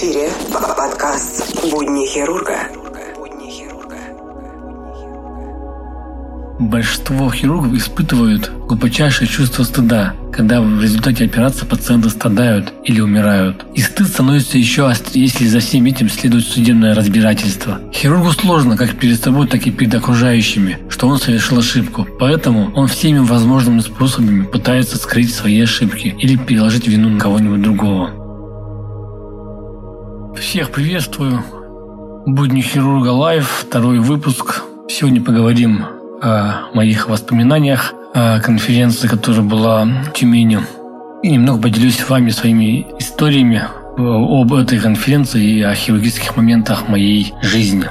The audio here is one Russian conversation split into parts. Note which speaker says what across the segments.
Speaker 1: эфире подкаст «Будни хирурга».
Speaker 2: Большинство хирургов испытывают глубочайшее чувство стыда, когда в результате операции пациенты страдают или умирают. И стыд становится еще острее, если за всем этим следует судебное разбирательство. Хирургу сложно как перед собой, так и перед окружающими, что он совершил ошибку. Поэтому он всеми возможными способами пытается скрыть свои ошибки или переложить вину на кого-нибудь другого. Всех приветствую. Будни хирурга live, второй выпуск. Сегодня поговорим о моих воспоминаниях о конференции, которая была в Тюмени. И немного поделюсь с вами своими историями об этой конференции и о хирургических моментах моей жизни.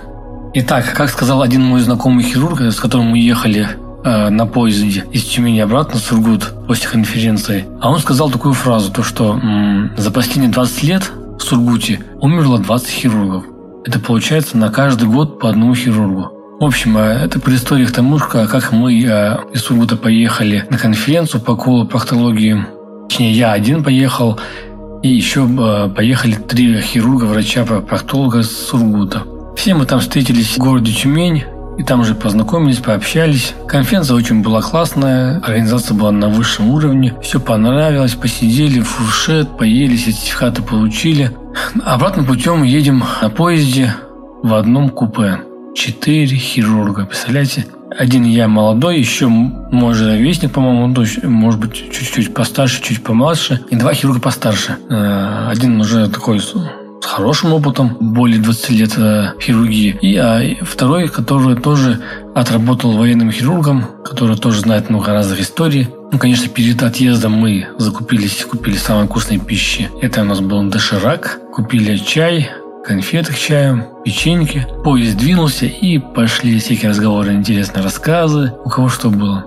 Speaker 2: Итак, как сказал один мой знакомый хирург, с которым мы ехали э, на поезде из Тюмени обратно в Сургут после конференции, а он сказал такую фразу, то что м- за последние 20 лет в Сургуте умерло 20 хирургов. Это получается на каждый год по одному хирургу. В общем, э, это предыстория к тому, как мы э, из Сургута поехали на конференцию по колопроктологии. Точнее, я один поехал, и еще э, поехали три хирурга, врача, проктолога с Сургута. Все мы там встретились в городе Тюмень, и там уже познакомились, пообщались. Конференция очень была классная, организация была на высшем уровне. Все понравилось, посидели, фуршет, поели, сертификаты получили. Обратным путем едем на поезде в одном купе четыре хирурга. Представляете? Один я молодой, еще мой же ровесник, по-моему, может быть, чуть-чуть постарше, чуть помладше, и два хирурга постарше. Э, один уже такой хорошим опытом, более 20 лет э, хирургии, и а второй, который тоже отработал военным хирургом, который тоже знает много разных историй. Ну, конечно, перед отъездом мы закупились, купили самой вкусной пищи. Это у нас был доширак, купили чай, конфеты к чаю, печеньки. Поезд двинулся и пошли всякие разговоры, интересные рассказы, у кого что было.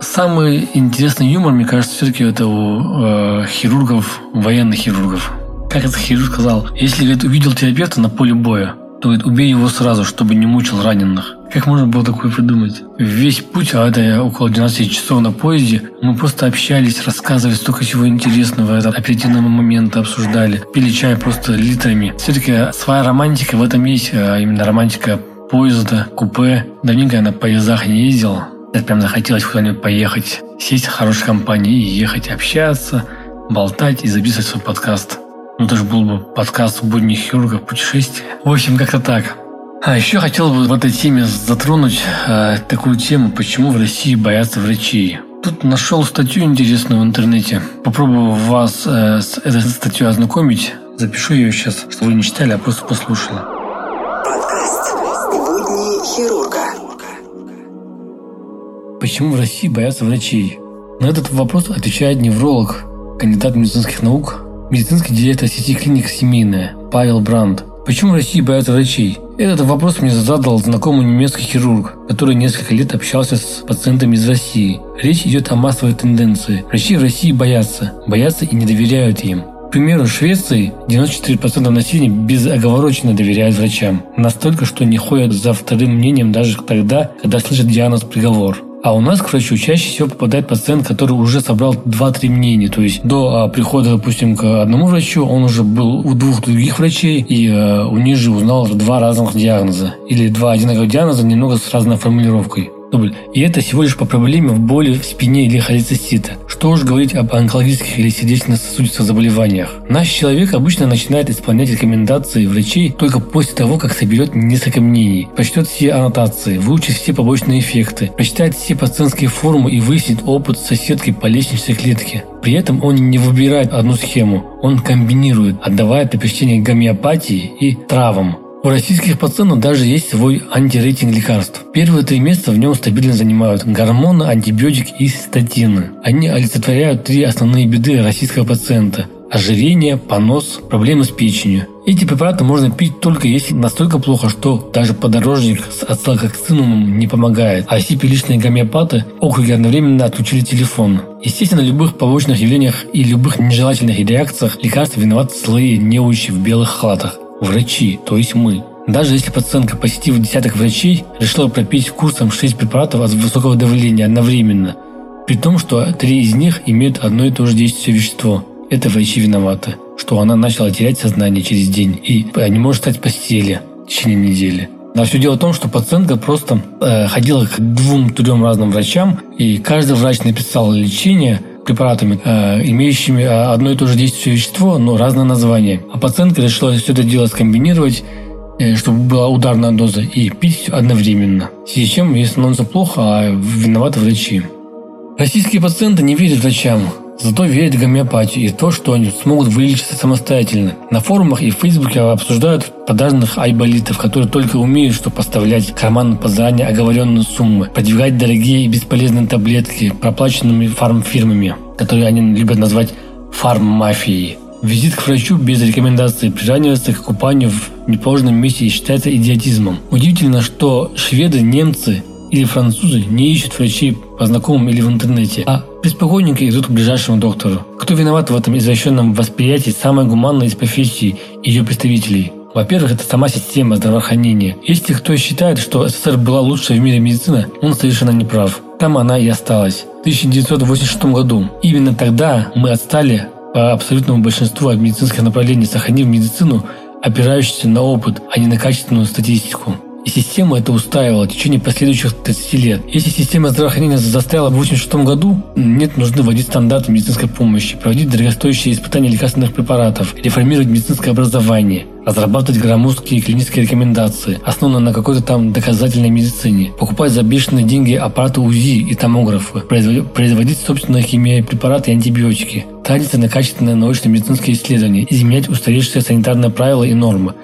Speaker 2: Самый интересный юмор, мне кажется, все-таки это у э, хирургов, военных хирургов. Как этот хирург сказал, если говорит, увидел терапевта на поле боя, то говорит, убей его сразу, чтобы не мучил раненых. Как можно было такое придумать? Весь путь, а это около 12 часов на поезде, мы просто общались, рассказывали столько всего интересного, этот оперативного момента обсуждали, пили чай просто литрами. Все-таки своя романтика в этом есть, а именно романтика поезда, купе. Давненько я на поездах не ездил. Я прям захотелось куда-нибудь поехать, сесть в хорошей компании и ехать общаться, болтать и записывать свой подкаст. Ну, даже был бы подкаст «Будни хирурга путешествия». В общем, как-то так. А еще хотел бы в этой теме затронуть э, такую тему, почему в России боятся врачей. Тут нашел статью интересную в интернете. Попробую вас э, с этой статьей ознакомить. Запишу ее сейчас, чтобы вы не читали, а просто послушали.
Speaker 1: Подкаст «Будни хирурга».
Speaker 2: Почему в России боятся врачей? На этот вопрос отвечает невролог, кандидат медицинских наук, медицинский директор сети клиник «Семейная» Павел Бранд – Почему в России боятся врачей? Этот вопрос мне задал знакомый немецкий хирург, который несколько лет общался с пациентами из России. Речь идет о массовой тенденции. Врачи в России боятся, боятся и не доверяют им. К примеру, в Швеции 94% населения безоговорочно доверяют врачам. Настолько, что не ходят за вторым мнением даже тогда, когда слышат диагноз-приговор. А у нас к врачу чаще всего попадает пациент, который уже собрал 2-3 мнения. То есть до а, прихода, допустим, к одному врачу он уже был у двух других врачей и э, у них же узнал два разных диагноза. Или два одинаковых диагноза, немного с разной формулировкой дубль. И это всего лишь по проблеме в боли в спине или холецистита. Что уж говорить об онкологических или сердечно-сосудистых заболеваниях. Наш человек обычно начинает исполнять рекомендации врачей только после того, как соберет несколько мнений, прочтет все аннотации, выучит все побочные эффекты, прочитает все пациентские форумы и выяснит опыт соседки по лестничной клетке. При этом он не выбирает одну схему, он комбинирует, отдавая предпочтение гомеопатии и травам. У российских пациентов даже есть свой антирейтинг лекарств. Первые три месяца в нем стабильно занимают гормоны, антибиотик и статины. Они олицетворяют три основные беды российского пациента ожирение, понос, проблемы с печенью. Эти препараты можно пить только если настолько плохо, что даже подорожник с ацилококсинумом не помогает, а сипиличные гомеопаты округи одновременно отключили телефон. Естественно, в любых побочных явлениях и любых нежелательных реакциях лекарства виноваты злые неучи в белых халатах врачи, то есть мы. Даже если пациентка, посетив десяток врачей, решила пропить курсом 6 препаратов от высокого давления одновременно, при том, что три из них имеют одно и то же действующее вещество. Это врачи виноваты. что она начала терять сознание через день и не может встать в постели в течение недели. Но все дело в том, что пациентка просто э, ходила к двум-трем разным врачам, и каждый врач написал лечение препаратами, э, имеющими э, одно и то же действующее вещество, но разное название. А пациентка решила все это дело скомбинировать, э, чтобы была ударная доза, и пить одновременно. В связи с чем ей становится плохо, а виноваты врачи. Российские пациенты не верят врачам, Зато верят в гомеопатию и в то, что они смогут вылечиться самостоятельно. На форумах и в Фейсбуке обсуждают продажных айболитов, которые только умеют что поставлять карман под заранее оговоренные суммы, продвигать дорогие и бесполезные таблетки, проплаченными фармфирмами, которые они любят назвать фарм-мафией. Визит к врачу без рекомендации приравнивается к купанию в неположенном месте и считается идиотизмом. Удивительно, что шведы, немцы или французы не ищут врачей по знакомым или в интернете, а беспокойненько идут к ближайшему доктору. Кто виноват в этом извращенном восприятии самой гуманной из профессий ее представителей? Во-первых, это сама система здравоохранения. Если кто считает, что СССР была лучшая в мире медицина, он совершенно не прав. Там она и осталась. В 1986 году. Именно тогда мы отстали по абсолютному большинству от медицинских направлений, сохранив медицину, опирающуюся на опыт, а не на качественную статистику. И система это устраивала в течение последующих 30 лет. Если система здравоохранения застряла в 1986 году, нет нужды вводить стандарты медицинской помощи, проводить дорогостоящие испытания лекарственных препаратов, реформировать медицинское образование, разрабатывать громоздкие клинические рекомендации, основанные на какой-то там доказательной медицине, покупать за бешеные деньги аппараты УЗИ и томографы, производить собственные химии препараты и антибиотики, тратиться на качественные научно-медицинские исследования, изменять устаревшие санитарные правила и нормы,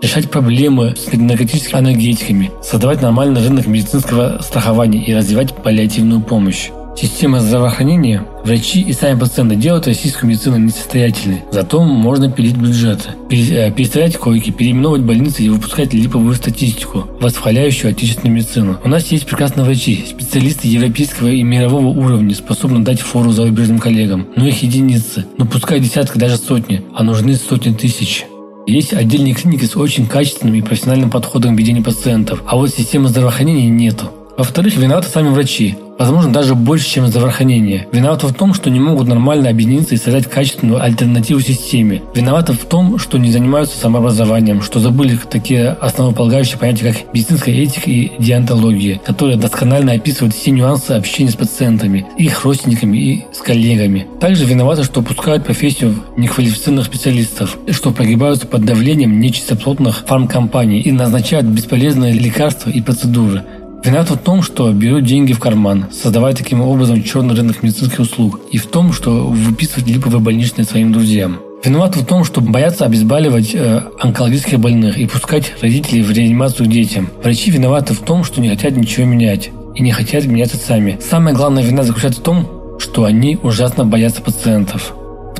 Speaker 2: решать проблемы с наркотическими анальгетиками, создавать нормальный рынок медицинского страхования и развивать паллиативную помощь. Система здравоохранения, врачи и сами пациенты делают российскую медицину несостоятельной. Зато можно пилить бюджеты, э, переставлять койки, переименовывать больницы и выпускать липовую статистику, восхваляющую отечественную медицину. У нас есть прекрасные врачи, специалисты европейского и мирового уровня, способные дать фору зарубежным коллегам. Но их единицы, но пускай десятка, даже сотни, а нужны сотни тысяч. Есть отдельные клиники с очень качественным и профессиональным подходом к ведению пациентов, а вот системы здравоохранения нету. Во-вторых, виноваты сами врачи возможно, даже больше, чем здравоохранение. Виноваты в том, что не могут нормально объединиться и создать качественную альтернативу системе. Виноваты в том, что не занимаются самообразованием, что забыли такие основополагающие понятия, как медицинская этика и диантология, которые досконально описывают все нюансы общения с пациентами, их родственниками и с коллегами. Также виноваты, что пускают профессию неквалифицированных специалистов, что прогибаются под давлением нечистоплотных фармкомпаний и назначают бесполезные лекарства и процедуры, Виноват в том, что берут деньги в карман, создавая таким образом черный рынок медицинских услуг, и в том, что выписывают липовые больничные своим друзьям. Виноват в том, что боятся обезболивать э, онкологических больных и пускать родителей в реанимацию детям. Врачи виноваты в том, что не хотят ничего менять и не хотят меняться сами. Самая главная вина заключается в том, что они ужасно боятся пациентов.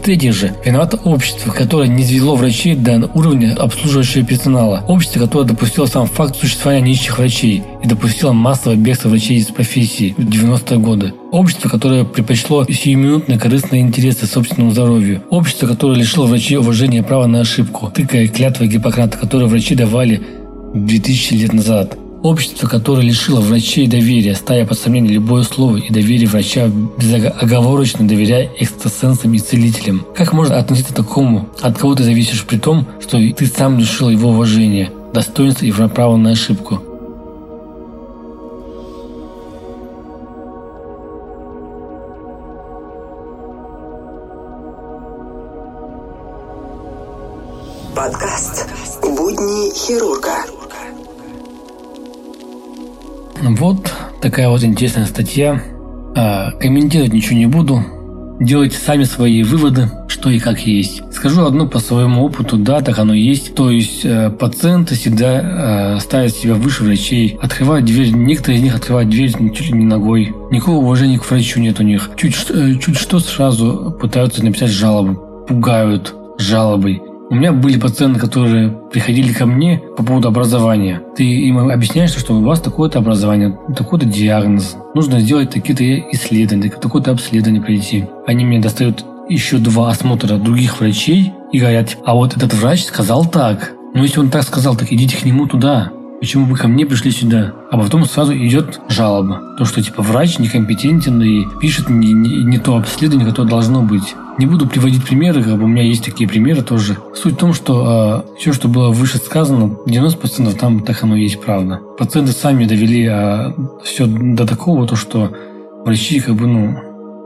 Speaker 2: В-третьих же, виновато общество, которое не извело врачей до уровня обслуживающего персонала. Общество, которое допустило сам факт существования нищих врачей и допустило массовое бегство врачей из профессии в 90-е годы. Общество, которое предпочло сиюминутные корыстные интересы собственному здоровью. Общество, которое лишило врачей уважения и права на ошибку, тыкая клятвой Гиппократа, которые врачи давали 2000 лет назад. Общество, которое лишило врачей доверия, ставя под сомнение любое слово и доверие врача, безоговорочно доверяя экстрасенсам и целителям. Как можно относиться к такому, от кого ты зависишь при том, что ты сам лишил его уважения, достоинства и права на ошибку?
Speaker 1: Подкаст «Будни хирурга».
Speaker 2: Вот такая вот интересная статья. А, комментировать ничего не буду. Делайте сами свои выводы, что и как есть. Скажу одно по своему опыту, да, так оно есть. То есть э, пациенты всегда э, ставят себя выше врачей, открывают дверь, некоторые из них открывают дверь чуть ли не ногой. Никакого уважения к врачу нет у них. Чуть, э, чуть что сразу пытаются написать жалобы, пугают жалобой. У меня были пациенты, которые приходили ко мне по поводу образования. Ты им объясняешь, что у вас такое-то образование, такой-то диагноз. Нужно сделать такие-то исследования, такое-то обследование пройти. Они мне достают еще два осмотра других врачей и говорят, а вот этот врач сказал так. Ну, если он так сказал, так идите к нему туда. Почему вы ко мне пришли сюда? А потом сразу идет жалоба. То, что типа врач некомпетентен и пишет не, не, не то обследование, которое должно быть. Не буду приводить примеры, как бы у меня есть такие примеры тоже. Суть в том, что э, все, что было выше сказано, 90% там так оно и есть правда. Пациенты сами довели э, все до такого, то, что врачи как бы, ну,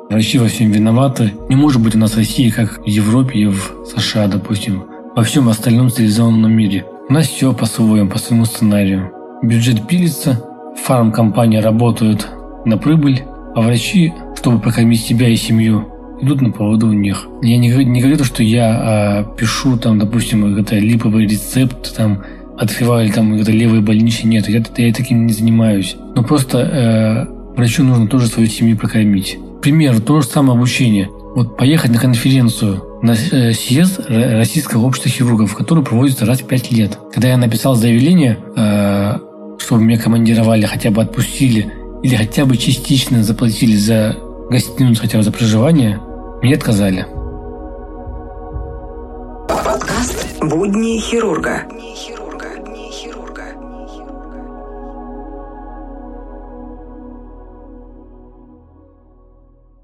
Speaker 2: врачи во всем виноваты. Не может быть у нас в России, как в Европе и в США, допустим, во всем остальном цивилизованном мире. У нас все по-своему, по своему сценарию. Бюджет пилится, фармкомпании работают на прибыль, а врачи, чтобы прокормить себя и семью, идут на поводу у них. Я не, не говорю то, что я а, пишу там, допустим, это липовый рецепт, там, открываю там это левые больничные. Нет, я, я таким не занимаюсь. Но просто э, врачу нужно тоже свою семью прокормить. Пример, то же самое обучение. Вот поехать на конференцию на э, съезд Российского общества хирургов, который проводится раз в пять лет. Когда я написал заявление, э, чтобы меня командировали, хотя бы отпустили или хотя бы частично заплатили за гостиницу, хотя бы за проживание, мне отказали.
Speaker 1: Подкаст «Будни хирурга».